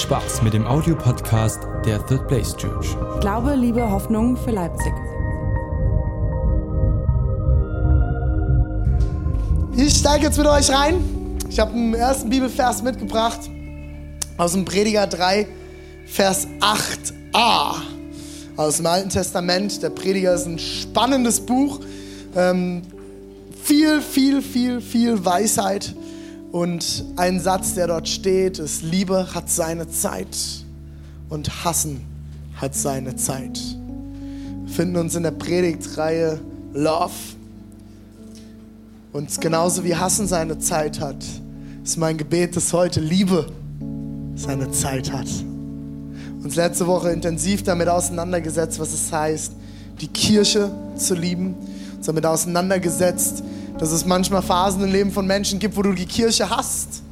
Spaß mit dem Audiopodcast der Third Place Church. Glaube, Liebe, Hoffnung für Leipzig. Ich steige jetzt mit euch rein. Ich habe einen ersten Bibelvers mitgebracht aus dem Prediger 3, Vers 8a aus dem Alten Testament. Der Prediger ist ein spannendes Buch. Ähm, viel, viel, viel, viel Weisheit. Und ein Satz, der dort steht, ist, Liebe hat seine Zeit und Hassen hat seine Zeit. Wir finden uns in der Predigtreihe Love. Und genauso wie Hassen seine Zeit hat, ist mein Gebet, dass heute Liebe seine Zeit hat. Uns letzte Woche intensiv damit auseinandergesetzt, was es heißt, die Kirche zu lieben. Uns damit auseinandergesetzt, dass es manchmal Phasen im Leben von Menschen gibt, wo du die Kirche hast.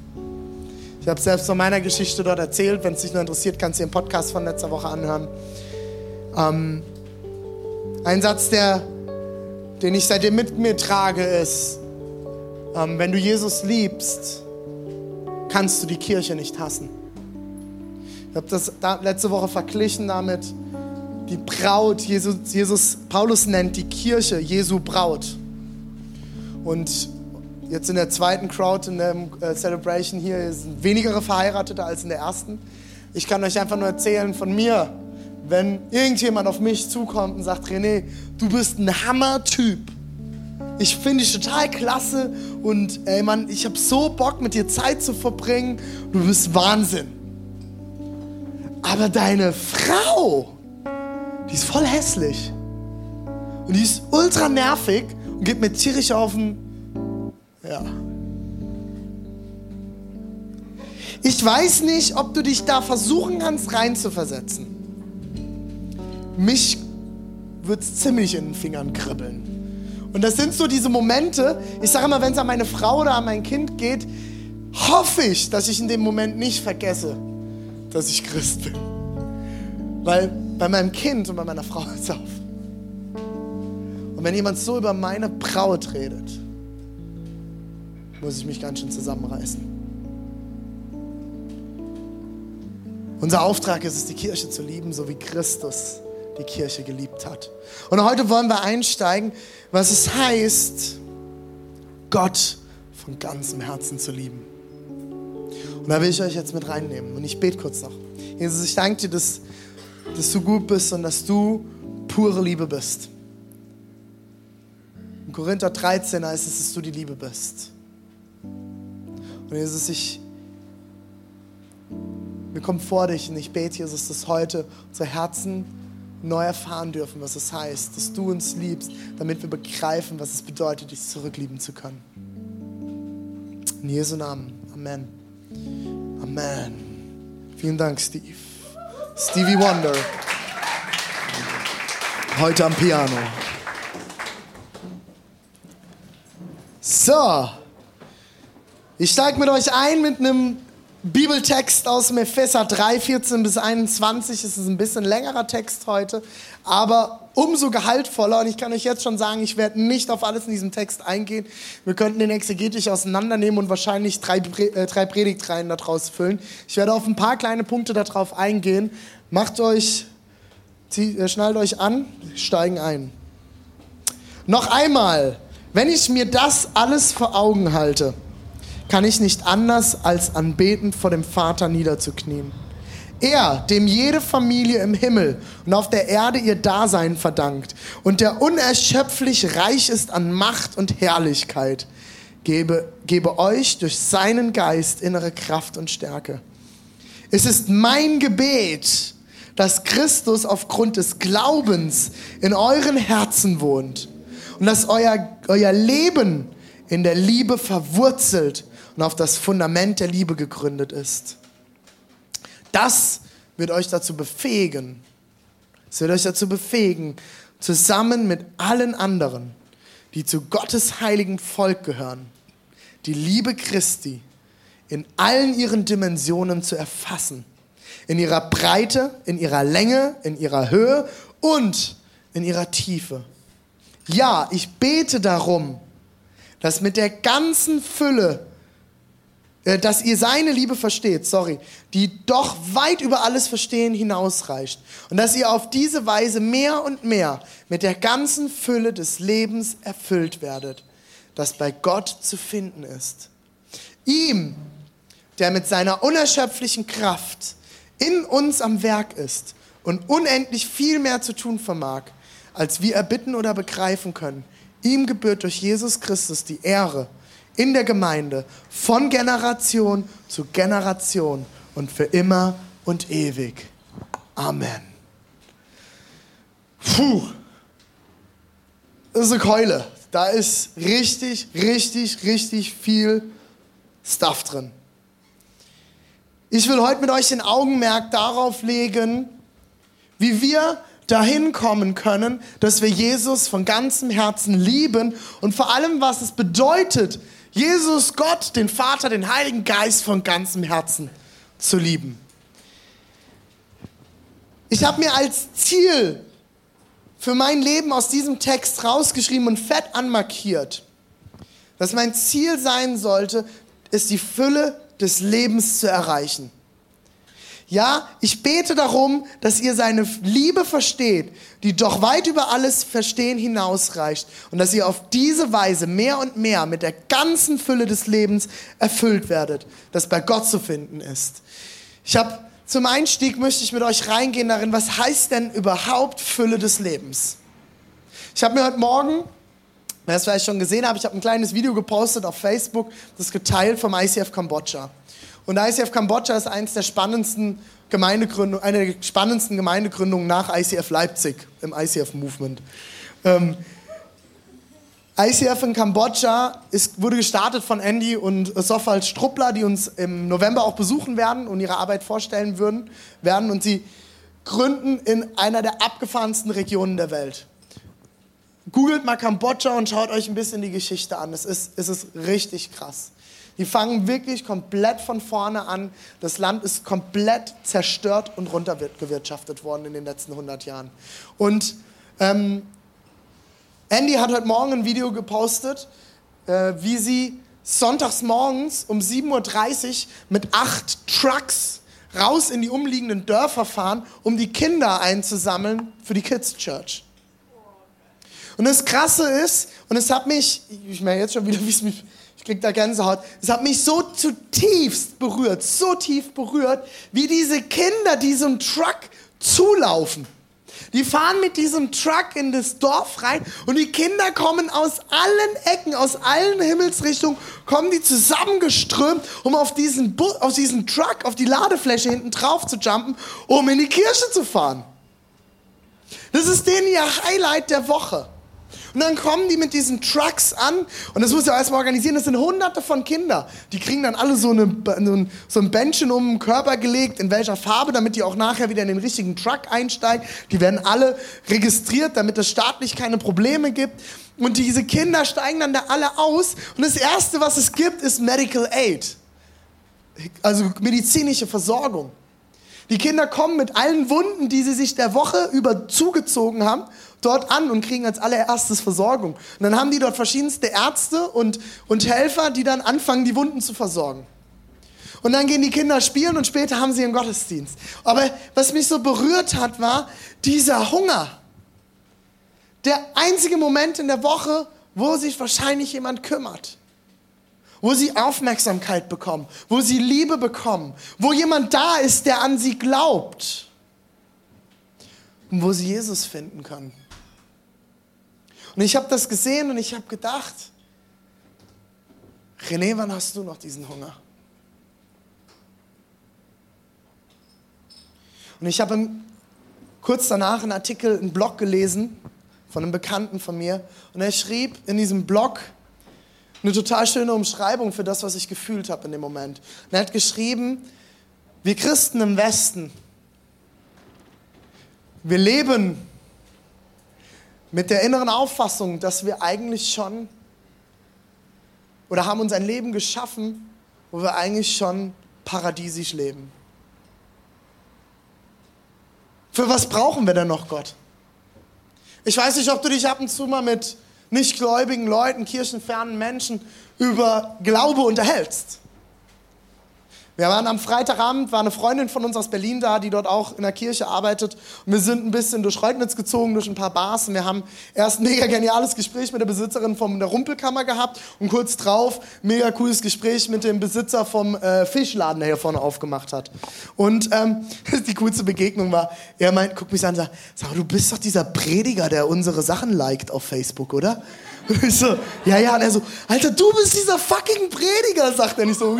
Ich habe selbst von meiner Geschichte dort erzählt. Wenn es dich nur interessiert, kannst du den Podcast von letzter Woche anhören. Ähm, ein Satz, der, den ich seitdem mit mir trage, ist, ähm, wenn du Jesus liebst, kannst du die Kirche nicht hassen. Ich habe das da, letzte Woche verglichen damit, die Braut, Jesus, Jesus, Paulus nennt die Kirche Jesu Braut. Und jetzt in der zweiten Crowd, in der äh, Celebration hier, sind weniger Verheiratete als in der ersten. Ich kann euch einfach nur erzählen von mir, wenn irgendjemand auf mich zukommt und sagt, René, du bist ein Hammer-Typ. Ich finde dich total klasse und ey Mann, ich habe so Bock mit dir Zeit zu verbringen. Du bist Wahnsinn. Aber deine Frau, die ist voll hässlich. Und die ist ultra nervig und geht mir tierisch auf den. Ja. Ich weiß nicht, ob du dich da versuchen kannst, reinzuversetzen. Mich wird es ziemlich in den Fingern kribbeln. Und das sind so diese Momente, ich sage immer, wenn es an meine Frau oder an mein Kind geht, hoffe ich, dass ich in dem Moment nicht vergesse, dass ich Christ bin. Weil bei meinem Kind und bei meiner Frau ist es auf. Und wenn jemand so über meine Braut redet, muss ich mich ganz schön zusammenreißen. Unser Auftrag ist es, die Kirche zu lieben, so wie Christus die Kirche geliebt hat. Und heute wollen wir einsteigen, was es heißt, Gott von ganzem Herzen zu lieben. Und da will ich euch jetzt mit reinnehmen. Und ich bete kurz noch. Jesus, ich danke dir, dass, dass du gut bist und dass du pure Liebe bist. In Korinther 13 heißt es, dass du die Liebe bist. Und Jesus, ich, wir kommen vor dich und ich bete, Jesus, dass heute unsere Herzen neu erfahren dürfen, was es heißt, dass du uns liebst, damit wir begreifen, was es bedeutet, dich zurücklieben zu können. In Jesu Namen. Amen. Amen. Vielen Dank, Steve. Stevie Wonder. Heute am Piano. So. Ich steige mit euch ein mit einem Bibeltext aus dem Epheser 3, 14 bis 21. Es ist ein bisschen längerer Text heute, aber umso gehaltvoller. Und ich kann euch jetzt schon sagen, ich werde nicht auf alles in diesem Text eingehen. Wir könnten den exegetisch auseinandernehmen und wahrscheinlich drei, äh, drei Predigtreihen daraus füllen. Ich werde auf ein paar kleine Punkte darauf eingehen. Macht euch, zieht, äh, schnallt euch an, steigen ein. Noch einmal, wenn ich mir das alles vor Augen halte, kann ich nicht anders, als anbetend vor dem Vater niederzuknien. Er, dem jede Familie im Himmel und auf der Erde ihr Dasein verdankt und der unerschöpflich reich ist an Macht und Herrlichkeit, gebe, gebe euch durch seinen Geist innere Kraft und Stärke. Es ist mein Gebet, dass Christus aufgrund des Glaubens in euren Herzen wohnt und dass euer, euer Leben in der Liebe verwurzelt und auf das Fundament der Liebe gegründet ist. Das wird euch dazu befähigen, es wird euch dazu befähigen, zusammen mit allen anderen, die zu Gottes heiligen Volk gehören, die Liebe Christi in allen ihren Dimensionen zu erfassen. In ihrer Breite, in ihrer Länge, in ihrer Höhe und in ihrer Tiefe. Ja, ich bete darum, dass mit der ganzen Fülle äh, dass ihr seine Liebe versteht, sorry, die doch weit über alles Verstehen hinausreicht. Und dass ihr auf diese Weise mehr und mehr mit der ganzen Fülle des Lebens erfüllt werdet, das bei Gott zu finden ist. Ihm, der mit seiner unerschöpflichen Kraft in uns am Werk ist und unendlich viel mehr zu tun vermag, als wir erbitten oder begreifen können. Ihm gebührt durch Jesus Christus die Ehre in der Gemeinde von Generation zu Generation und für immer und ewig. Amen. Puh. Das ist eine Keule. Da ist richtig, richtig, richtig viel Stuff drin. Ich will heute mit euch den Augenmerk darauf legen, wie wir dahin kommen können, dass wir Jesus von ganzem Herzen lieben und vor allem, was es bedeutet, Jesus, Gott, den Vater, den Heiligen Geist von ganzem Herzen zu lieben. Ich habe mir als Ziel für mein Leben aus diesem Text rausgeschrieben und fett anmarkiert, dass mein Ziel sein sollte, ist die Fülle des Lebens zu erreichen. Ja, ich bete darum, dass ihr seine Liebe versteht, die doch weit über alles Verstehen hinausreicht und dass ihr auf diese Weise mehr und mehr mit der ganzen Fülle des Lebens erfüllt werdet, das bei Gott zu finden ist. Ich habe zum Einstieg möchte ich mit euch reingehen darin, was heißt denn überhaupt Fülle des Lebens? Ich habe mir heute Morgen, wer es vielleicht schon gesehen hat, ich habe ein kleines Video gepostet auf Facebook, das geteilt vom ICF Kambodscha. Und ICF Kambodscha ist eines der spannendsten Gemeindegründung, eine der spannendsten Gemeindegründungen nach ICF Leipzig im ICF-Movement. Ähm, ICF in Kambodscha ist, wurde gestartet von Andy und Sofal Struppler, die uns im November auch besuchen werden und ihre Arbeit vorstellen würden, werden. Und sie gründen in einer der abgefahrensten Regionen der Welt. Googelt mal Kambodscha und schaut euch ein bisschen die Geschichte an. Es ist, es ist richtig krass. Die fangen wirklich komplett von vorne an. Das Land ist komplett zerstört und runtergewirtschaftet worden in den letzten 100 Jahren. Und ähm, Andy hat heute Morgen ein Video gepostet, äh, wie sie sonntags morgens um 7.30 Uhr mit acht Trucks raus in die umliegenden Dörfer fahren, um die Kinder einzusammeln für die Kids Church. Und das Krasse ist, und es hat mich, ich merke jetzt schon wieder, wie es mich ich krieg da Gänsehaut. Es hat mich so zutiefst berührt, so tief berührt, wie diese Kinder diesem Truck zulaufen. Die fahren mit diesem Truck in das Dorf rein und die Kinder kommen aus allen Ecken, aus allen Himmelsrichtungen, kommen die zusammengeströmt, um auf diesen, Bu auf diesen Truck, auf die Ladefläche hinten drauf zu jumpen, um in die Kirche zu fahren. Das ist denen ihr Highlight der Woche. Und dann kommen die mit diesen Trucks an und das muss ja erstmal organisieren. Das sind hunderte von Kindern. Die kriegen dann alle so, eine, so ein Bändchen um den Körper gelegt, in welcher Farbe, damit die auch nachher wieder in den richtigen Truck einsteigen. Die werden alle registriert, damit es staatlich keine Probleme gibt. Und diese Kinder steigen dann da alle aus. Und das Erste, was es gibt, ist Medical Aid. Also medizinische Versorgung. Die Kinder kommen mit allen Wunden, die sie sich der Woche über zugezogen haben, dort an und kriegen als allererstes Versorgung. Und dann haben die dort verschiedenste Ärzte und, und Helfer, die dann anfangen, die Wunden zu versorgen. Und dann gehen die Kinder spielen und später haben sie einen Gottesdienst. Aber was mich so berührt hat, war dieser Hunger. Der einzige Moment in der Woche, wo sich wahrscheinlich jemand kümmert wo sie Aufmerksamkeit bekommen, wo sie Liebe bekommen, wo jemand da ist, der an sie glaubt und wo sie Jesus finden können. Und ich habe das gesehen und ich habe gedacht, René, wann hast du noch diesen Hunger? Und ich habe kurz danach einen Artikel, einen Blog gelesen von einem Bekannten von mir und er schrieb in diesem Blog, eine total schöne Umschreibung für das, was ich gefühlt habe in dem Moment. Und er hat geschrieben, wir Christen im Westen, wir leben mit der inneren Auffassung, dass wir eigentlich schon oder haben uns ein Leben geschaffen, wo wir eigentlich schon paradiesisch leben. Für was brauchen wir denn noch Gott? Ich weiß nicht, ob du dich ab und zu mal mit nichtgläubigen Leuten, kirchenfernen Menschen über Glaube unterhältst. Wir waren am Freitagabend, war eine Freundin von uns aus Berlin da, die dort auch in der Kirche arbeitet. Und wir sind ein bisschen durch Reutnitz gezogen, durch ein paar Bars. Und wir haben erst ein mega geniales Gespräch mit der Besitzerin von der Rumpelkammer gehabt. Und kurz drauf, mega cooles Gespräch mit dem Besitzer vom äh, Fischladen, der hier vorne aufgemacht hat. Und ähm, die coolste Begegnung war, er meint, guck mich an und sagt, sag, du bist doch dieser Prediger, der unsere Sachen liked auf Facebook, oder? Ich so, ja, ja. Und er so, Alter, du bist dieser fucking Prediger, sagt er nicht so.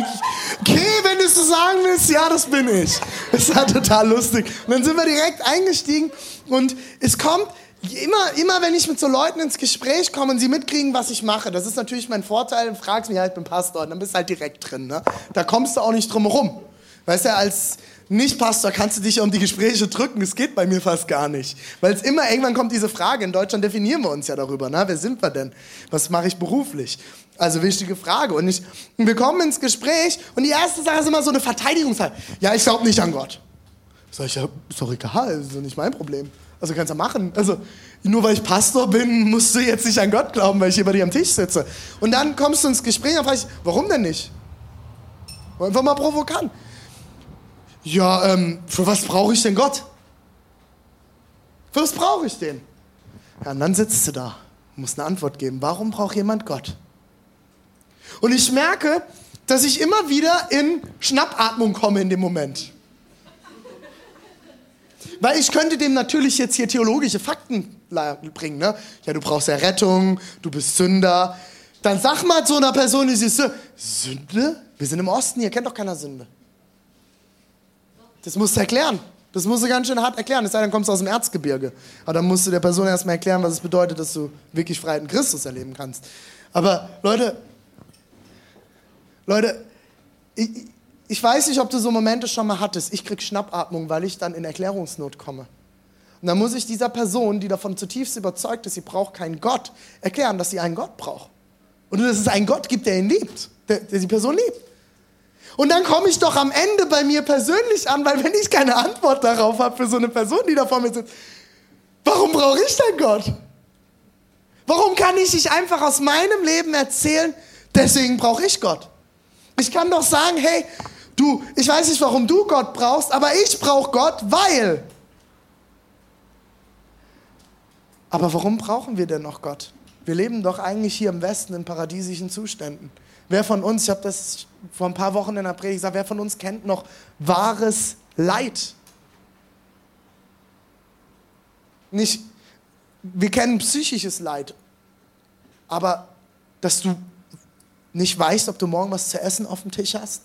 Okay, wenn du es so sagen willst, ja, das bin ich. Das war total lustig. Und dann sind wir direkt eingestiegen und es kommt, immer, immer wenn ich mit so Leuten ins Gespräch komme und sie mitkriegen, was ich mache, das ist natürlich mein Vorteil, fragst mich, ja, ich bin Pastor, und dann bist du halt direkt drin, ne? Da kommst du auch nicht drum herum. Weißt du, als Nicht-Pastor kannst du dich um die Gespräche drücken, das geht bei mir fast gar nicht. Weil es immer, irgendwann kommt diese Frage, in Deutschland definieren wir uns ja darüber, ne? wer sind wir denn? Was mache ich beruflich? Also wichtige Frage. Und, ich, wir kommen ins Gespräch und die erste Sache ist immer so eine Verteidigungssache. Ja, ich glaube nicht an Gott. Sag ich, ja, ist doch egal, das ist nicht mein Problem. Also kannst du machen. Also nur weil ich Pastor bin, musst du jetzt nicht an Gott glauben, weil ich hier bei dir am Tisch sitze. Und dann kommst du ins Gespräch und frage ich, warum denn nicht? Einfach mal provokant. Ja, ähm, für was brauche ich denn Gott? Für was brauche ich den? Ja, und dann sitzt du da, musst eine Antwort geben. Warum braucht jemand Gott? Und ich merke, dass ich immer wieder in Schnappatmung komme in dem Moment. Weil ich könnte dem natürlich jetzt hier theologische Fakten bringen. Ne? Ja, du brauchst ja Rettung, du bist Sünder. Dann sag mal zu einer Person, die siehst, Sünde? Wir sind im Osten, hier kennt doch keiner Sünde. Das musst du erklären. Das musst du ganz schön hart erklären. Es sei denn, kommst du aus dem Erzgebirge. Aber dann musst du der Person erstmal erklären, was es bedeutet, dass du wirklich Freiheit in Christus erleben kannst. Aber Leute, Leute, ich, ich weiß nicht, ob du so Momente schon mal hattest. Ich krieg Schnappatmung, weil ich dann in Erklärungsnot komme. Und dann muss ich dieser Person, die davon zutiefst überzeugt ist, sie braucht keinen Gott, erklären, dass sie einen Gott braucht. Und dass es einen Gott gibt, der ihn liebt, der, der die Person liebt. Und dann komme ich doch am Ende bei mir persönlich an, weil wenn ich keine Antwort darauf habe für so eine Person, die da vor mir sitzt, warum brauche ich denn Gott? Warum kann ich nicht einfach aus meinem Leben erzählen, deswegen brauche ich Gott? Ich kann doch sagen, hey, du, ich weiß nicht, warum du Gott brauchst, aber ich brauche Gott, weil. Aber warum brauchen wir denn noch Gott? Wir leben doch eigentlich hier im Westen in paradiesischen Zuständen. Wer von uns, ich habe das vor ein paar Wochen in der Predigt gesagt, wer von uns kennt noch wahres Leid? Nicht, wir kennen psychisches Leid, aber dass du nicht weißt, ob du morgen was zu essen auf dem Tisch hast?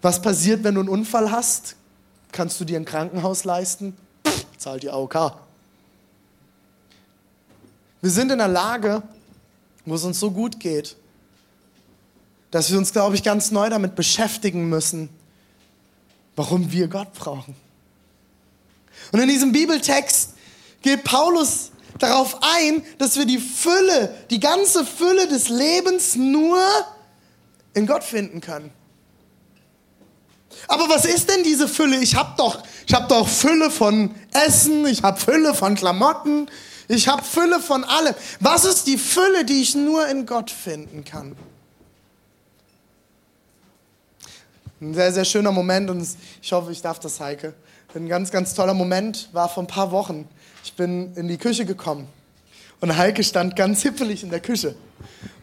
Was passiert, wenn du einen Unfall hast? Kannst du dir ein Krankenhaus leisten? Pff, zahlt die AOK. Wir sind in der Lage, wo es uns so gut geht, dass wir uns, glaube ich, ganz neu damit beschäftigen müssen, warum wir Gott brauchen. Und in diesem Bibeltext geht Paulus darauf ein, dass wir die Fülle, die ganze Fülle des Lebens nur in Gott finden können. Aber was ist denn diese Fülle? Ich habe doch, hab doch Fülle von Essen, ich habe Fülle von Klamotten, ich habe Fülle von allem. Was ist die Fülle, die ich nur in Gott finden kann? Ein sehr, sehr schöner Moment und ich hoffe, ich darf das, Heike. Ein ganz, ganz toller Moment war vor ein paar Wochen. Ich bin in die Küche gekommen und Heike stand ganz hippelig in der Küche.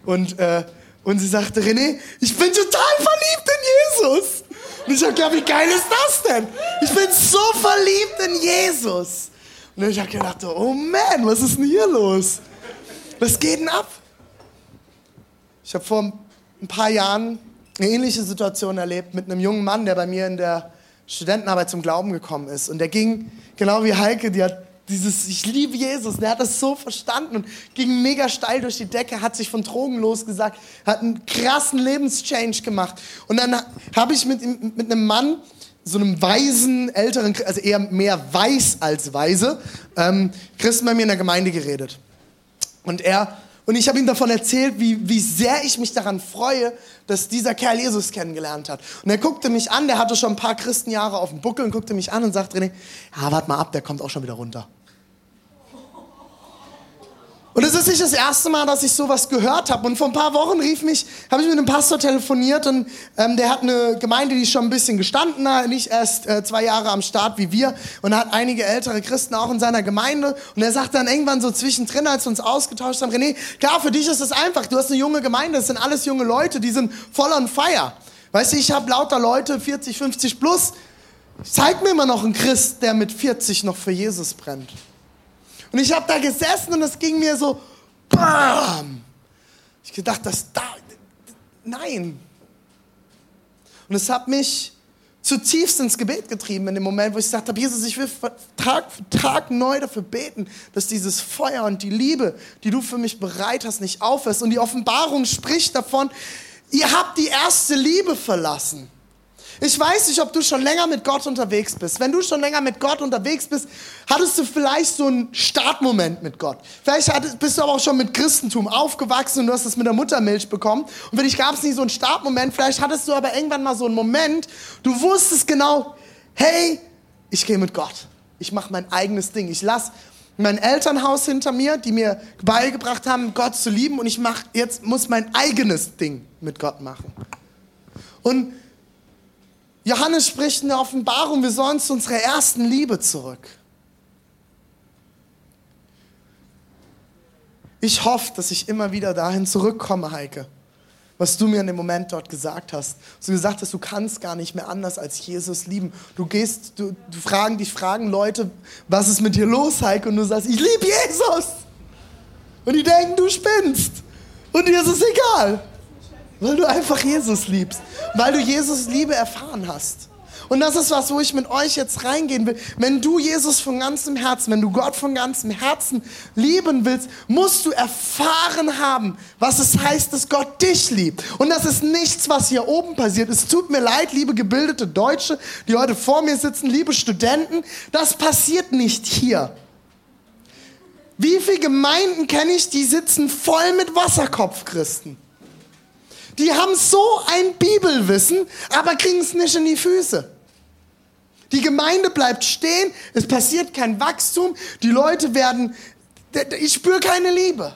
Und, äh, und sie sagte, René, ich bin total verliebt in Jesus. Und ich habe wie geil ist das denn? Ich bin so verliebt in Jesus. Und ich habe gedacht, oh man, was ist denn hier los? Was geht denn ab? Ich habe vor ein paar Jahren eine ähnliche Situation erlebt mit einem jungen Mann, der bei mir in der Studentenarbeit zum Glauben gekommen ist. Und der ging, genau wie Heike, die hat dieses Ich liebe Jesus, der hat das so verstanden und ging mega steil durch die Decke, hat sich von Drogen losgesagt, hat einen krassen Lebenschange gemacht. Und dann habe ich mit, mit einem Mann so einem weisen, älteren, also eher mehr weiß als weise, ähm, Christen bei mir in der Gemeinde geredet. Und er, und ich habe ihm davon erzählt, wie, wie sehr ich mich daran freue, dass dieser Kerl Jesus kennengelernt hat. Und er guckte mich an, der hatte schon ein paar Christenjahre auf dem Buckel und guckte mich an und sagte, René, ja, warte mal ab, der kommt auch schon wieder runter. Und es ist nicht das erste Mal, dass ich sowas gehört habe. Und vor ein paar Wochen rief mich, habe ich mit einem Pastor telefoniert und ähm, der hat eine Gemeinde, die schon ein bisschen gestanden hat, nicht erst äh, zwei Jahre am Start wie wir. Und er hat einige ältere Christen auch in seiner Gemeinde. Und er sagt dann irgendwann so zwischendrin, als wir uns ausgetauscht haben, René, klar, für dich ist es einfach. Du hast eine junge Gemeinde, das sind alles junge Leute, die sind voll on fire. Weißt du, ich habe lauter Leute, 40, 50 plus. Zeig mir immer noch einen Christ, der mit 40 noch für Jesus brennt. Und ich habe da gesessen und es ging mir so, bam. Ich gedacht, das da, nein. Und es hat mich zutiefst ins Gebet getrieben in dem Moment, wo ich gesagt habe, Jesus, ich will Tag für Tag neu dafür beten, dass dieses Feuer und die Liebe, die du für mich bereit hast, nicht aufhörst. Und die Offenbarung spricht davon, ihr habt die erste Liebe verlassen. Ich weiß nicht, ob du schon länger mit Gott unterwegs bist. Wenn du schon länger mit Gott unterwegs bist, hattest du vielleicht so einen Startmoment mit Gott. Vielleicht bist du aber auch schon mit Christentum aufgewachsen und du hast es mit der Muttermilch bekommen. Und für dich gab es nicht so einen Startmoment. Vielleicht hattest du aber irgendwann mal so einen Moment, du wusstest genau, hey, ich gehe mit Gott. Ich mache mein eigenes Ding. Ich lasse mein Elternhaus hinter mir, die mir beigebracht haben, Gott zu lieben. Und ich mach, jetzt muss mein eigenes Ding mit Gott machen. Und Johannes spricht in der Offenbarung, wir sollen zu unserer ersten Liebe zurück. Ich hoffe, dass ich immer wieder dahin zurückkomme, Heike, was du mir in dem Moment dort gesagt hast. Du gesagt hast, du kannst gar nicht mehr anders als Jesus lieben. Du gehst, du, du fragen dich, fragen Leute, was ist mit dir los, Heike? Und du sagst, ich liebe Jesus. Und die denken, du spinnst. Und dir ist es egal. Weil du einfach Jesus liebst. Weil du Jesus Liebe erfahren hast. Und das ist was, wo ich mit euch jetzt reingehen will. Wenn du Jesus von ganzem Herzen, wenn du Gott von ganzem Herzen lieben willst, musst du erfahren haben, was es heißt, dass Gott dich liebt. Und das ist nichts, was hier oben passiert. Es tut mir leid, liebe gebildete Deutsche, die heute vor mir sitzen, liebe Studenten, das passiert nicht hier. Wie viele Gemeinden kenne ich, die sitzen voll mit Wasserkopfchristen? Die haben so ein Bibelwissen, aber kriegen es nicht in die Füße. Die Gemeinde bleibt stehen, es passiert kein Wachstum, die Leute werden, ich spüre keine Liebe.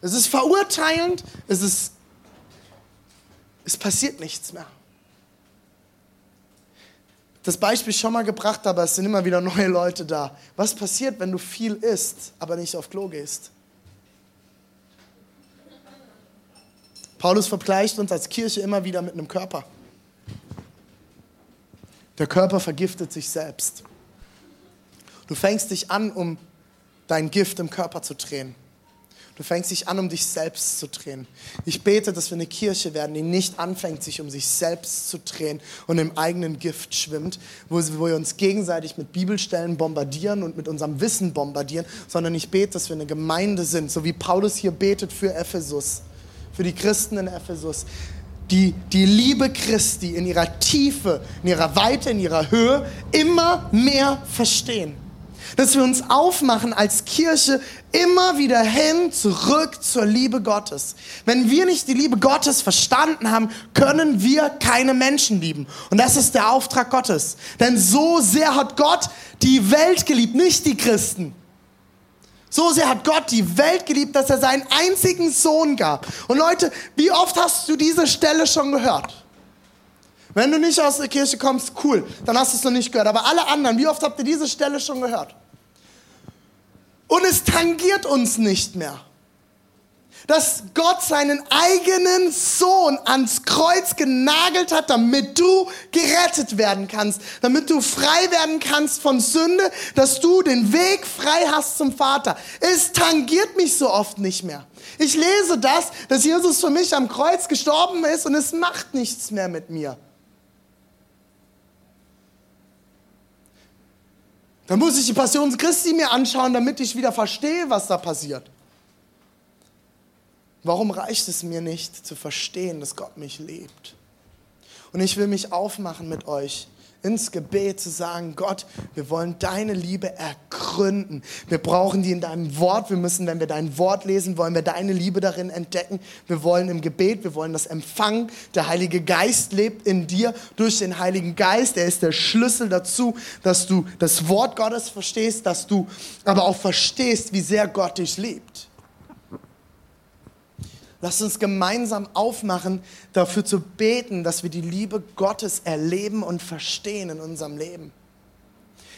Es ist verurteilend, es ist, es passiert nichts mehr. Das Beispiel schon mal gebracht, aber es sind immer wieder neue Leute da. Was passiert, wenn du viel isst, aber nicht auf Klo gehst? Paulus vergleicht uns als Kirche immer wieder mit einem Körper. Der Körper vergiftet sich selbst. Du fängst dich an, um dein Gift im Körper zu drehen. Du fängst dich an, um dich selbst zu drehen. Ich bete, dass wir eine Kirche werden, die nicht anfängt, sich um sich selbst zu drehen und im eigenen Gift schwimmt, wo wir uns gegenseitig mit Bibelstellen bombardieren und mit unserem Wissen bombardieren, sondern ich bete, dass wir eine Gemeinde sind, so wie Paulus hier betet für Ephesus für die Christen in Ephesus, die die Liebe Christi in ihrer Tiefe, in ihrer Weite, in ihrer Höhe immer mehr verstehen. Dass wir uns aufmachen als Kirche immer wieder hin, zurück zur Liebe Gottes. Wenn wir nicht die Liebe Gottes verstanden haben, können wir keine Menschen lieben. Und das ist der Auftrag Gottes. Denn so sehr hat Gott die Welt geliebt, nicht die Christen. So sehr hat Gott die Welt geliebt, dass er seinen einzigen Sohn gab. Und Leute, wie oft hast du diese Stelle schon gehört? Wenn du nicht aus der Kirche kommst, cool, dann hast du es noch nicht gehört. Aber alle anderen, wie oft habt ihr diese Stelle schon gehört? Und es tangiert uns nicht mehr dass Gott seinen eigenen Sohn ans Kreuz genagelt hat, damit du gerettet werden kannst, damit du frei werden kannst von Sünde, dass du den Weg frei hast zum Vater. Es tangiert mich so oft nicht mehr. Ich lese das, dass Jesus für mich am Kreuz gestorben ist und es macht nichts mehr mit mir. Dann muss ich die Passion Christi mir anschauen, damit ich wieder verstehe, was da passiert. Warum reicht es mir nicht zu verstehen, dass Gott mich liebt? Und ich will mich aufmachen mit euch ins Gebet zu sagen, Gott, wir wollen deine Liebe ergründen. Wir brauchen die in deinem Wort. Wir müssen, wenn wir dein Wort lesen, wollen wir deine Liebe darin entdecken. Wir wollen im Gebet, wir wollen das empfangen. Der Heilige Geist lebt in dir durch den Heiligen Geist. Er ist der Schlüssel dazu, dass du das Wort Gottes verstehst, dass du aber auch verstehst, wie sehr Gott dich liebt. Lass uns gemeinsam aufmachen, dafür zu beten, dass wir die Liebe Gottes erleben und verstehen in unserem Leben.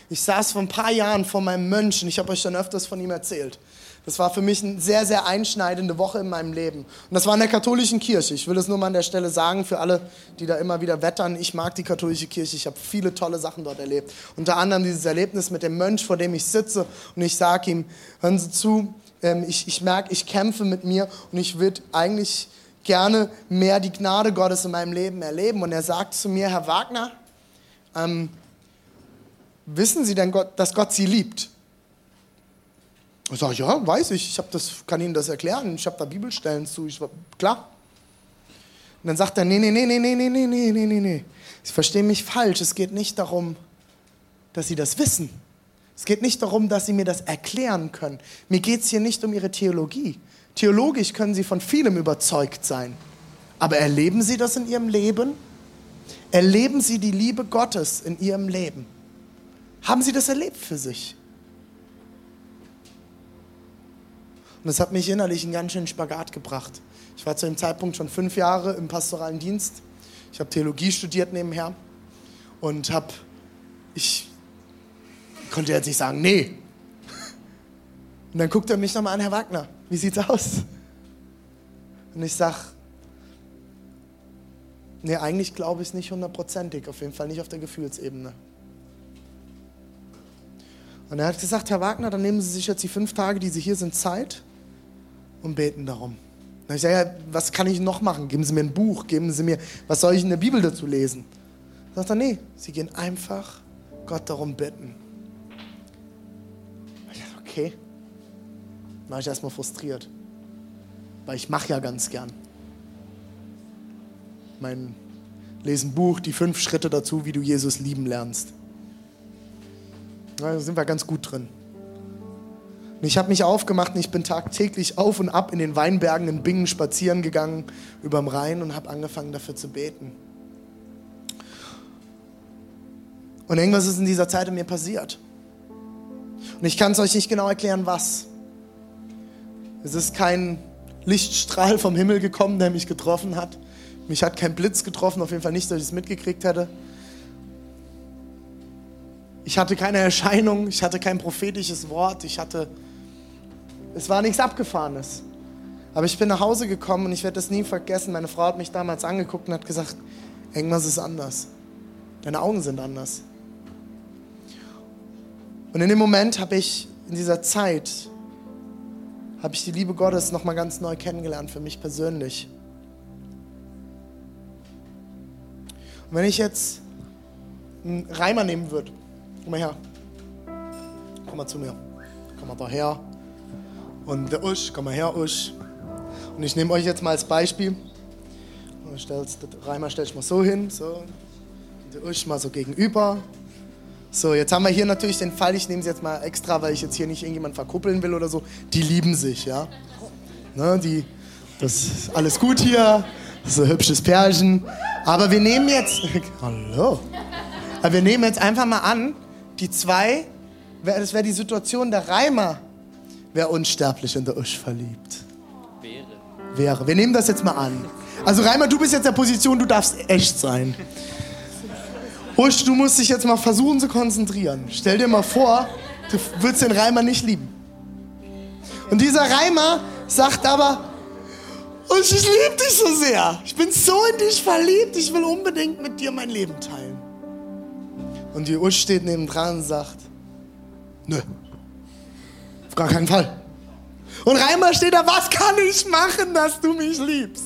Ich saß vor ein paar Jahren vor meinem Mönch und ich habe euch schon öfters von ihm erzählt. Das war für mich eine sehr, sehr einschneidende Woche in meinem Leben. Und das war in der katholischen Kirche. Ich will das nur mal an der Stelle sagen für alle, die da immer wieder wettern. Ich mag die katholische Kirche. Ich habe viele tolle Sachen dort erlebt. Unter anderem dieses Erlebnis mit dem Mönch, vor dem ich sitze und ich sage ihm, hören Sie zu, ähm, ich, ich merke, ich kämpfe mit mir und ich würde eigentlich gerne mehr die Gnade Gottes in meinem Leben erleben. Und er sagt zu mir, Herr Wagner, ähm, wissen Sie denn, Gott, dass Gott Sie liebt? Ich sage, ja, weiß ich, ich das, kann Ihnen das erklären, ich habe da Bibelstellen zu, ich, klar. Und dann sagt er, nee, nee, nee, nee, nee, nee, nee, nee, nee, nee, nee. Sie verstehen mich falsch, es geht nicht darum, dass Sie das wissen. Es geht nicht darum, dass Sie mir das erklären können. Mir geht es hier nicht um Ihre Theologie. Theologisch können Sie von vielem überzeugt sein. Aber erleben Sie das in Ihrem Leben? Erleben Sie die Liebe Gottes in Ihrem Leben? Haben Sie das erlebt für sich? Und das hat mich innerlich einen ganz schönen Spagat gebracht. Ich war zu dem Zeitpunkt schon fünf Jahre im pastoralen Dienst. Ich habe Theologie studiert nebenher und habe, ich konnte jetzt nicht sagen, nee. Und dann guckt er mich nochmal an, Herr Wagner, wie sieht's aus? Und ich sage, nee, eigentlich glaube ich es nicht hundertprozentig, auf jeden Fall nicht auf der Gefühlsebene. Und er hat gesagt, Herr Wagner, dann nehmen Sie sich jetzt die fünf Tage, die Sie hier sind, Zeit und beten darum. Dann ich sage, ja, was kann ich noch machen? Geben Sie mir ein Buch, geben Sie mir, was soll ich in der Bibel dazu lesen? Sagt er, nee, Sie gehen einfach Gott darum bitten. Okay. Dann war ich erstmal frustriert. Weil ich mache ja ganz gern. Mein lesen Buch, die fünf Schritte dazu, wie du Jesus lieben lernst. Da sind wir ganz gut drin. Und ich habe mich aufgemacht und ich bin tagtäglich auf und ab in den Weinbergen in Bingen spazieren gegangen, überm Rhein und habe angefangen dafür zu beten. Und irgendwas ist in dieser Zeit in mir passiert. Und ich kann es euch nicht genau erklären, was. Es ist kein Lichtstrahl vom Himmel gekommen, der mich getroffen hat. Mich hat kein Blitz getroffen, auf jeden Fall nicht, dass ich es mitgekriegt hätte. Ich hatte keine Erscheinung, ich hatte kein prophetisches Wort, ich hatte, es war nichts Abgefahrenes. Aber ich bin nach Hause gekommen und ich werde das nie vergessen. Meine Frau hat mich damals angeguckt und hat gesagt, irgendwas ist anders. Deine Augen sind anders. Und in dem Moment habe ich, in dieser Zeit, habe ich die Liebe Gottes nochmal ganz neu kennengelernt für mich persönlich. Und wenn ich jetzt einen Reimer nehmen würde, Komm mal her. Komm mal zu mir. Komm mal daher. Und der Usch, komm mal her, Usch. Und ich nehme euch jetzt mal als Beispiel. Stellst, der Reimer stellt ich mal so hin, so. Und der Usch mal so gegenüber. So, jetzt haben wir hier natürlich den Fall, ich nehme sie jetzt mal extra, weil ich jetzt hier nicht irgendjemand verkuppeln will oder so. Die lieben sich, ja. Ne, die, das ist alles gut hier, das ist ein hübsches Pärchen. Aber wir nehmen jetzt, hallo. Aber wir nehmen jetzt einfach mal an, die zwei, das wäre die Situation, der Reimer wäre unsterblich in der Usch verliebt. Wäre. Wäre. Wir nehmen das jetzt mal an. Also Reimer, du bist jetzt in der Position, du darfst echt sein. Usch, du musst dich jetzt mal versuchen zu konzentrieren. Stell dir mal vor, du würdest den Reimer nicht lieben. Und dieser Reimer sagt aber, Usch, ich liebe dich so sehr. Ich bin so in dich verliebt, ich will unbedingt mit dir mein Leben teilen. Und die Usch steht neben dran und sagt, nö, auf gar keinen Fall. Und Reimer steht da, was kann ich machen, dass du mich liebst?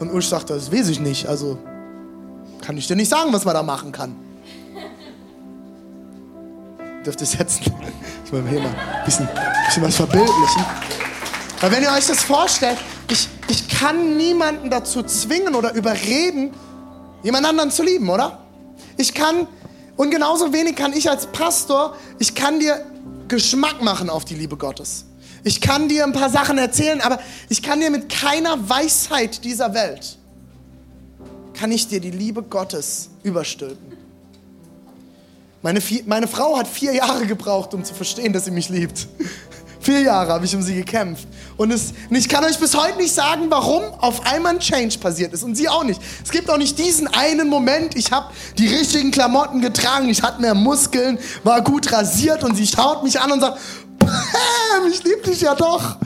Und Usch sagt, das weiß ich nicht, also kann ich dir nicht sagen, was man da machen kann. Dürft ihr setzen? Ich will hier mal ein bisschen, bisschen was verbildlichen. Weil wenn ihr euch das vorstellt, ich, ich kann niemanden dazu zwingen oder überreden, jemand anderen zu lieben, oder? Ich kann, Und genauso wenig kann ich als Pastor, ich kann dir Geschmack machen auf die Liebe Gottes. Ich kann dir ein paar Sachen erzählen, aber ich kann dir mit keiner Weisheit dieser Welt, kann ich dir die Liebe Gottes überstülpen. Meine, meine Frau hat vier Jahre gebraucht, um zu verstehen, dass sie mich liebt. Vier Jahre habe ich um sie gekämpft. Und, es, und ich kann euch bis heute nicht sagen, warum auf einmal ein Change passiert ist. Und sie auch nicht. Es gibt auch nicht diesen einen Moment, ich habe die richtigen Klamotten getragen, ich hatte mehr Muskeln, war gut rasiert und sie schaut mich an und sagt, ich liebe dich ja doch.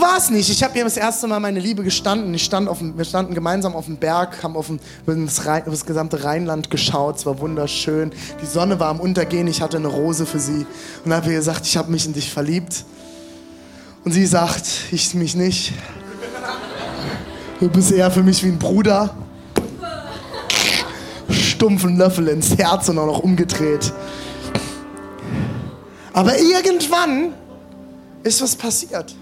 War es nicht. Ich habe ihr das erste Mal meine Liebe gestanden. Ich stand auf wir standen gemeinsam auf dem Berg, haben auf, dem, das, Rhein, auf das gesamte Rheinland geschaut. Es war wunderschön. Die Sonne war am Untergehen. Ich hatte eine Rose für sie. Und habe ihr gesagt, ich habe mich in dich verliebt. Und sie sagt, ich mich nicht. Du bist eher für mich wie ein Bruder. Stumpfen Löffel ins Herz und auch noch umgedreht. Aber irgendwann ist was passiert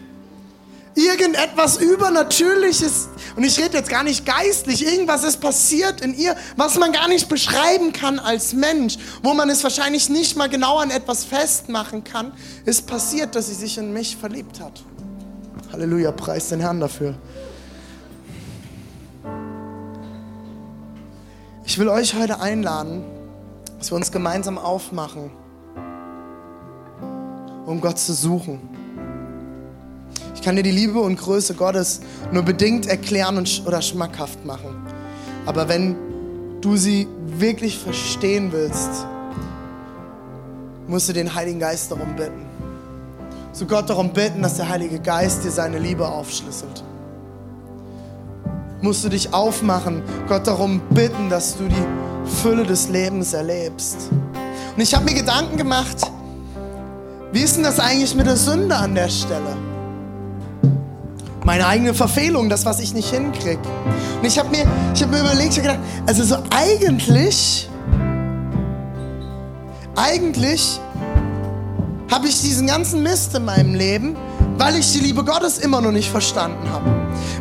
irgendetwas Übernatürliches, und ich rede jetzt gar nicht geistlich, irgendwas ist passiert in ihr, was man gar nicht beschreiben kann als Mensch, wo man es wahrscheinlich nicht mal genau an etwas festmachen kann, ist passiert, dass sie sich in mich verliebt hat. Halleluja, preis den Herrn dafür. Ich will euch heute einladen, dass wir uns gemeinsam aufmachen, um Gott zu suchen kann dir die Liebe und Größe Gottes nur bedingt erklären und, oder schmackhaft machen. Aber wenn du sie wirklich verstehen willst, musst du den Heiligen Geist darum bitten. Zu Gott darum bitten, dass der Heilige Geist dir seine Liebe aufschlüsselt. Musst du dich aufmachen, Gott darum bitten, dass du die Fülle des Lebens erlebst. Und ich habe mir Gedanken gemacht, wie ist denn das eigentlich mit der Sünde an der Stelle? Meine eigene Verfehlung, das, was ich nicht hinkriege. Und ich habe mir, hab mir überlegt, ich habe gedacht, also so eigentlich, eigentlich habe ich diesen ganzen Mist in meinem Leben, weil ich die Liebe Gottes immer noch nicht verstanden habe.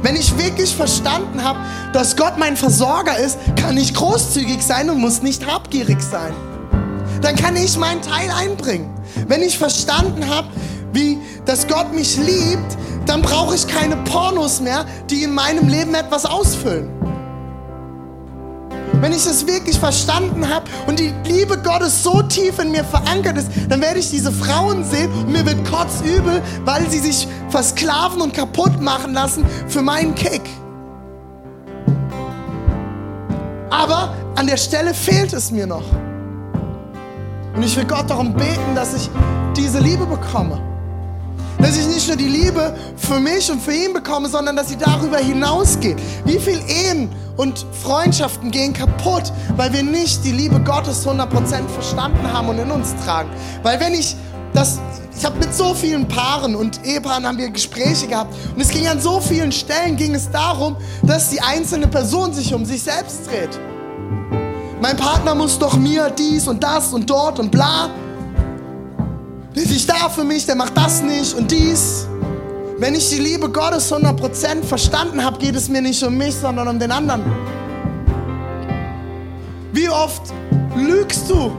Wenn ich wirklich verstanden habe, dass Gott mein Versorger ist, kann ich großzügig sein und muss nicht habgierig sein. Dann kann ich meinen Teil einbringen. Wenn ich verstanden habe, wie dass Gott mich liebt, dann brauche ich keine Pornos mehr, die in meinem Leben etwas ausfüllen. Wenn ich es wirklich verstanden habe und die Liebe Gottes so tief in mir verankert ist, dann werde ich diese Frauen sehen und mir wird kotzübel, weil sie sich versklaven und kaputt machen lassen für meinen Kick. Aber an der Stelle fehlt es mir noch. Und ich will Gott darum beten, dass ich diese Liebe bekomme. Dass ich nicht nur die Liebe für mich und für ihn bekomme, sondern dass sie darüber hinausgeht. Wie viele Ehen und Freundschaften gehen kaputt, weil wir nicht die Liebe Gottes 100% verstanden haben und in uns tragen. Weil wenn ich das, ich habe mit so vielen Paaren und Ehepaaren haben wir Gespräche gehabt und es ging an so vielen Stellen ging es darum, dass die einzelne Person sich um sich selbst dreht. Mein Partner muss doch mir dies und das und dort und bla. Der ist nicht da für mich, der macht das nicht und dies. Wenn ich die Liebe Gottes 100% verstanden habe, geht es mir nicht um mich, sondern um den anderen. Wie oft lügst du,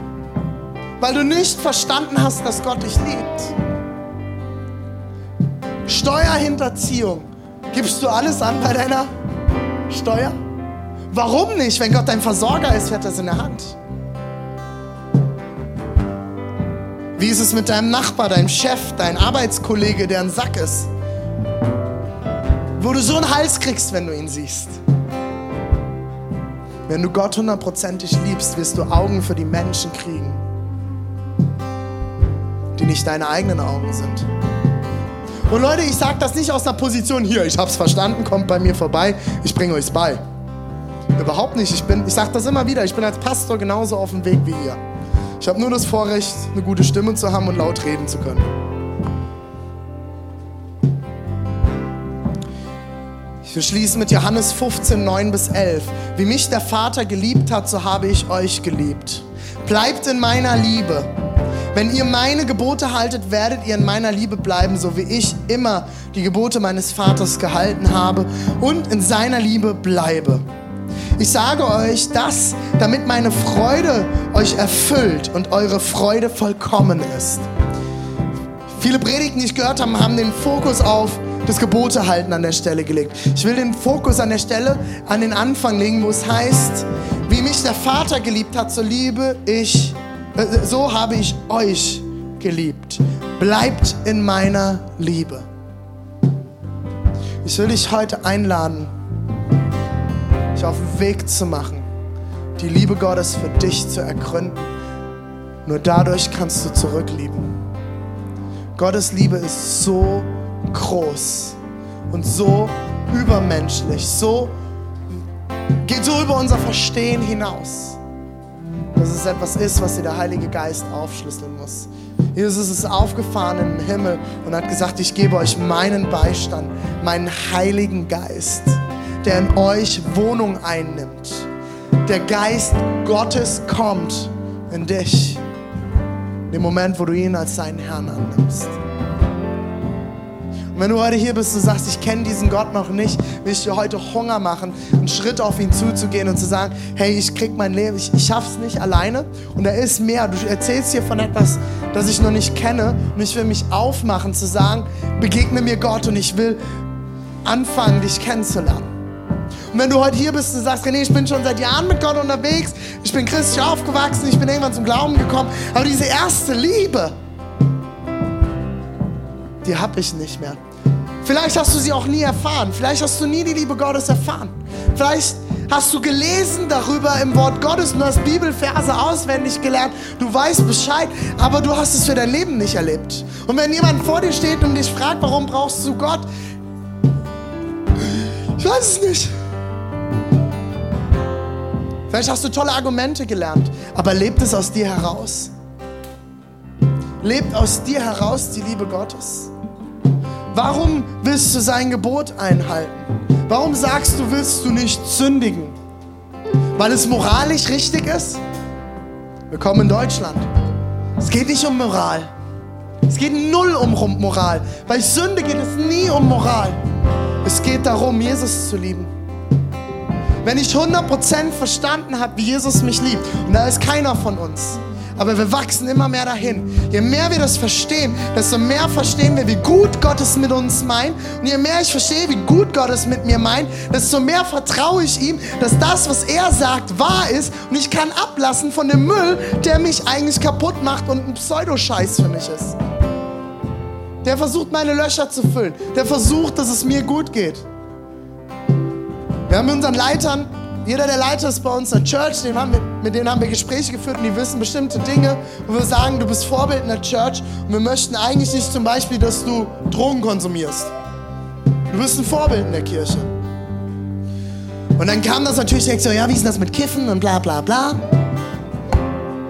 weil du nicht verstanden hast, dass Gott dich liebt? Steuerhinterziehung. Gibst du alles an bei deiner Steuer? Warum nicht? Wenn Gott dein Versorger ist, wird das in der Hand. Wie ist es mit deinem Nachbar, deinem Chef, deinem Arbeitskollege, der ein Sack ist? Wo du so einen Hals kriegst, wenn du ihn siehst. Wenn du Gott hundertprozentig liebst, wirst du Augen für die Menschen kriegen, die nicht deine eigenen Augen sind. Und Leute, ich sage das nicht aus einer Position hier, ich hab's verstanden, kommt bei mir vorbei, ich bringe euch's bei. Überhaupt nicht. Ich, ich sage das immer wieder, ich bin als Pastor genauso auf dem Weg wie ihr. Ich habe nur das Vorrecht, eine gute Stimme zu haben und laut reden zu können. Ich will schließen mit Johannes 15, 9 bis 11. Wie mich der Vater geliebt hat, so habe ich euch geliebt. Bleibt in meiner Liebe. Wenn ihr meine Gebote haltet, werdet ihr in meiner Liebe bleiben, so wie ich immer die Gebote meines Vaters gehalten habe und in seiner Liebe bleibe. Ich sage euch das, damit meine Freude euch erfüllt und eure Freude vollkommen ist. Viele Predigten, die ich gehört habe, haben den Fokus auf das Gebote halten an der Stelle gelegt. Ich will den Fokus an der Stelle an den Anfang legen, wo es heißt, wie mich der Vater geliebt hat, so liebe ich, äh, so habe ich euch geliebt. Bleibt in meiner Liebe. Ich will dich heute einladen, dich auf den Weg zu machen, die Liebe Gottes für dich zu ergründen. Nur dadurch kannst du zurücklieben. Gottes Liebe ist so groß und so übermenschlich, so geht so über unser Verstehen hinaus, dass es etwas ist, was dir der Heilige Geist aufschlüsseln muss. Jesus ist aufgefahren im Himmel und hat gesagt, ich gebe euch meinen Beistand, meinen Heiligen Geist, der in euch Wohnung einnimmt. Der Geist Gottes kommt in dich, in dem Moment, wo du ihn als deinen Herrn annimmst. Und wenn du heute hier bist und sagst, ich kenne diesen Gott noch nicht, will ich dir heute Hunger machen, einen Schritt auf ihn zuzugehen und zu sagen, hey, ich krieg mein Leben, ich, ich schaff's nicht alleine und da ist mehr. Du erzählst hier von etwas, das ich noch nicht kenne und ich will mich aufmachen zu sagen, begegne mir Gott und ich will anfangen, dich kennenzulernen. Und wenn du heute hier bist und sagst, René, ich bin schon seit Jahren mit Gott unterwegs, ich bin christlich aufgewachsen, ich bin irgendwann zum Glauben gekommen, aber diese erste Liebe, die habe ich nicht mehr. Vielleicht hast du sie auch nie erfahren. Vielleicht hast du nie die Liebe Gottes erfahren. Vielleicht hast du gelesen darüber im Wort Gottes und hast Bibelverse auswendig gelernt. Du weißt Bescheid, aber du hast es für dein Leben nicht erlebt. Und wenn jemand vor dir steht und dich fragt, warum brauchst du Gott? Ich weiß es nicht. Vielleicht hast du tolle Argumente gelernt, aber lebt es aus dir heraus? Lebt aus dir heraus die Liebe Gottes? Warum willst du sein Gebot einhalten? Warum sagst du, willst du nicht sündigen? Weil es moralisch richtig ist? Willkommen in Deutschland. Es geht nicht um Moral. Es geht null um Moral. Bei Sünde geht es nie um Moral. Es geht darum, Jesus zu lieben. Wenn ich 100% verstanden habe, wie Jesus mich liebt, und da ist keiner von uns, aber wir wachsen immer mehr dahin. Je mehr wir das verstehen, desto mehr verstehen wir, wie gut Gott es mit uns meint. Und je mehr ich verstehe, wie gut Gott es mit mir meint, desto mehr vertraue ich ihm, dass das, was er sagt, wahr ist. Und ich kann ablassen von dem Müll, der mich eigentlich kaputt macht und ein Pseudoscheiß für mich ist. Der versucht, meine Löcher zu füllen. Der versucht, dass es mir gut geht. Wir haben mit unseren Leitern jeder, der Leiter ist bei uns in der Church, den haben wir, mit denen haben wir Gespräche geführt und die wissen bestimmte Dinge, wo wir sagen, du bist Vorbild in der Church und wir möchten eigentlich nicht zum Beispiel, dass du Drogen konsumierst. Du bist ein Vorbild in der Kirche. Und dann kam das natürlich direkt so, ja, wie ist das mit Kiffen und bla bla bla.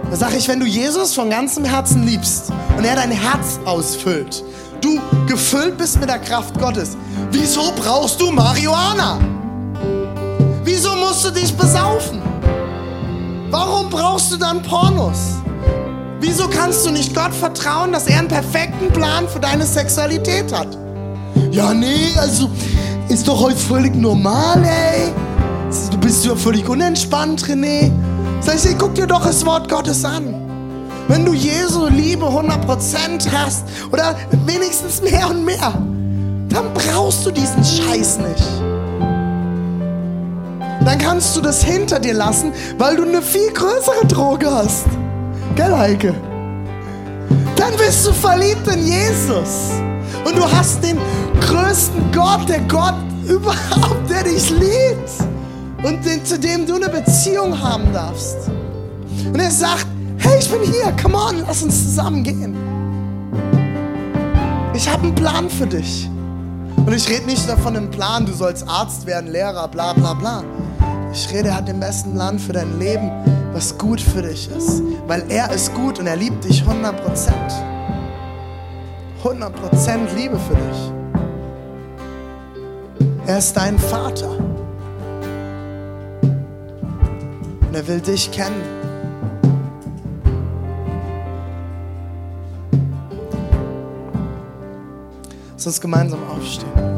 Da sage ich, wenn du Jesus von ganzem Herzen liebst und er dein Herz ausfüllt, du gefüllt bist mit der Kraft Gottes, wieso brauchst du Marihuana? Wieso musst du dich besaufen? Warum brauchst du dann Pornos? Wieso kannst du nicht Gott vertrauen, dass er einen perfekten Plan für deine Sexualität hat? Ja, nee, also ist doch heute völlig normal, ey. Du bist ja völlig unentspannt, René. Sag ich, ey, guck dir doch das Wort Gottes an. Wenn du Jesu Liebe 100% hast oder wenigstens mehr und mehr, dann brauchst du diesen Scheiß nicht dann kannst du das hinter dir lassen, weil du eine viel größere Droge hast. Gell, Heike? Dann bist du verliebt in Jesus. Und du hast den größten Gott, der Gott überhaupt, der dich liebt. Und den, zu dem du eine Beziehung haben darfst. Und er sagt, hey, ich bin hier, come on, lass uns zusammen gehen. Ich habe einen Plan für dich. Und ich rede nicht davon, einen Plan, du sollst Arzt werden, Lehrer, bla bla bla. Ich rede, er hat den besten Plan für dein Leben, was gut für dich ist. Weil er ist gut und er liebt dich 100 Prozent. 100 Prozent Liebe für dich. Er ist dein Vater. Und er will dich kennen. Lass uns gemeinsam aufstehen.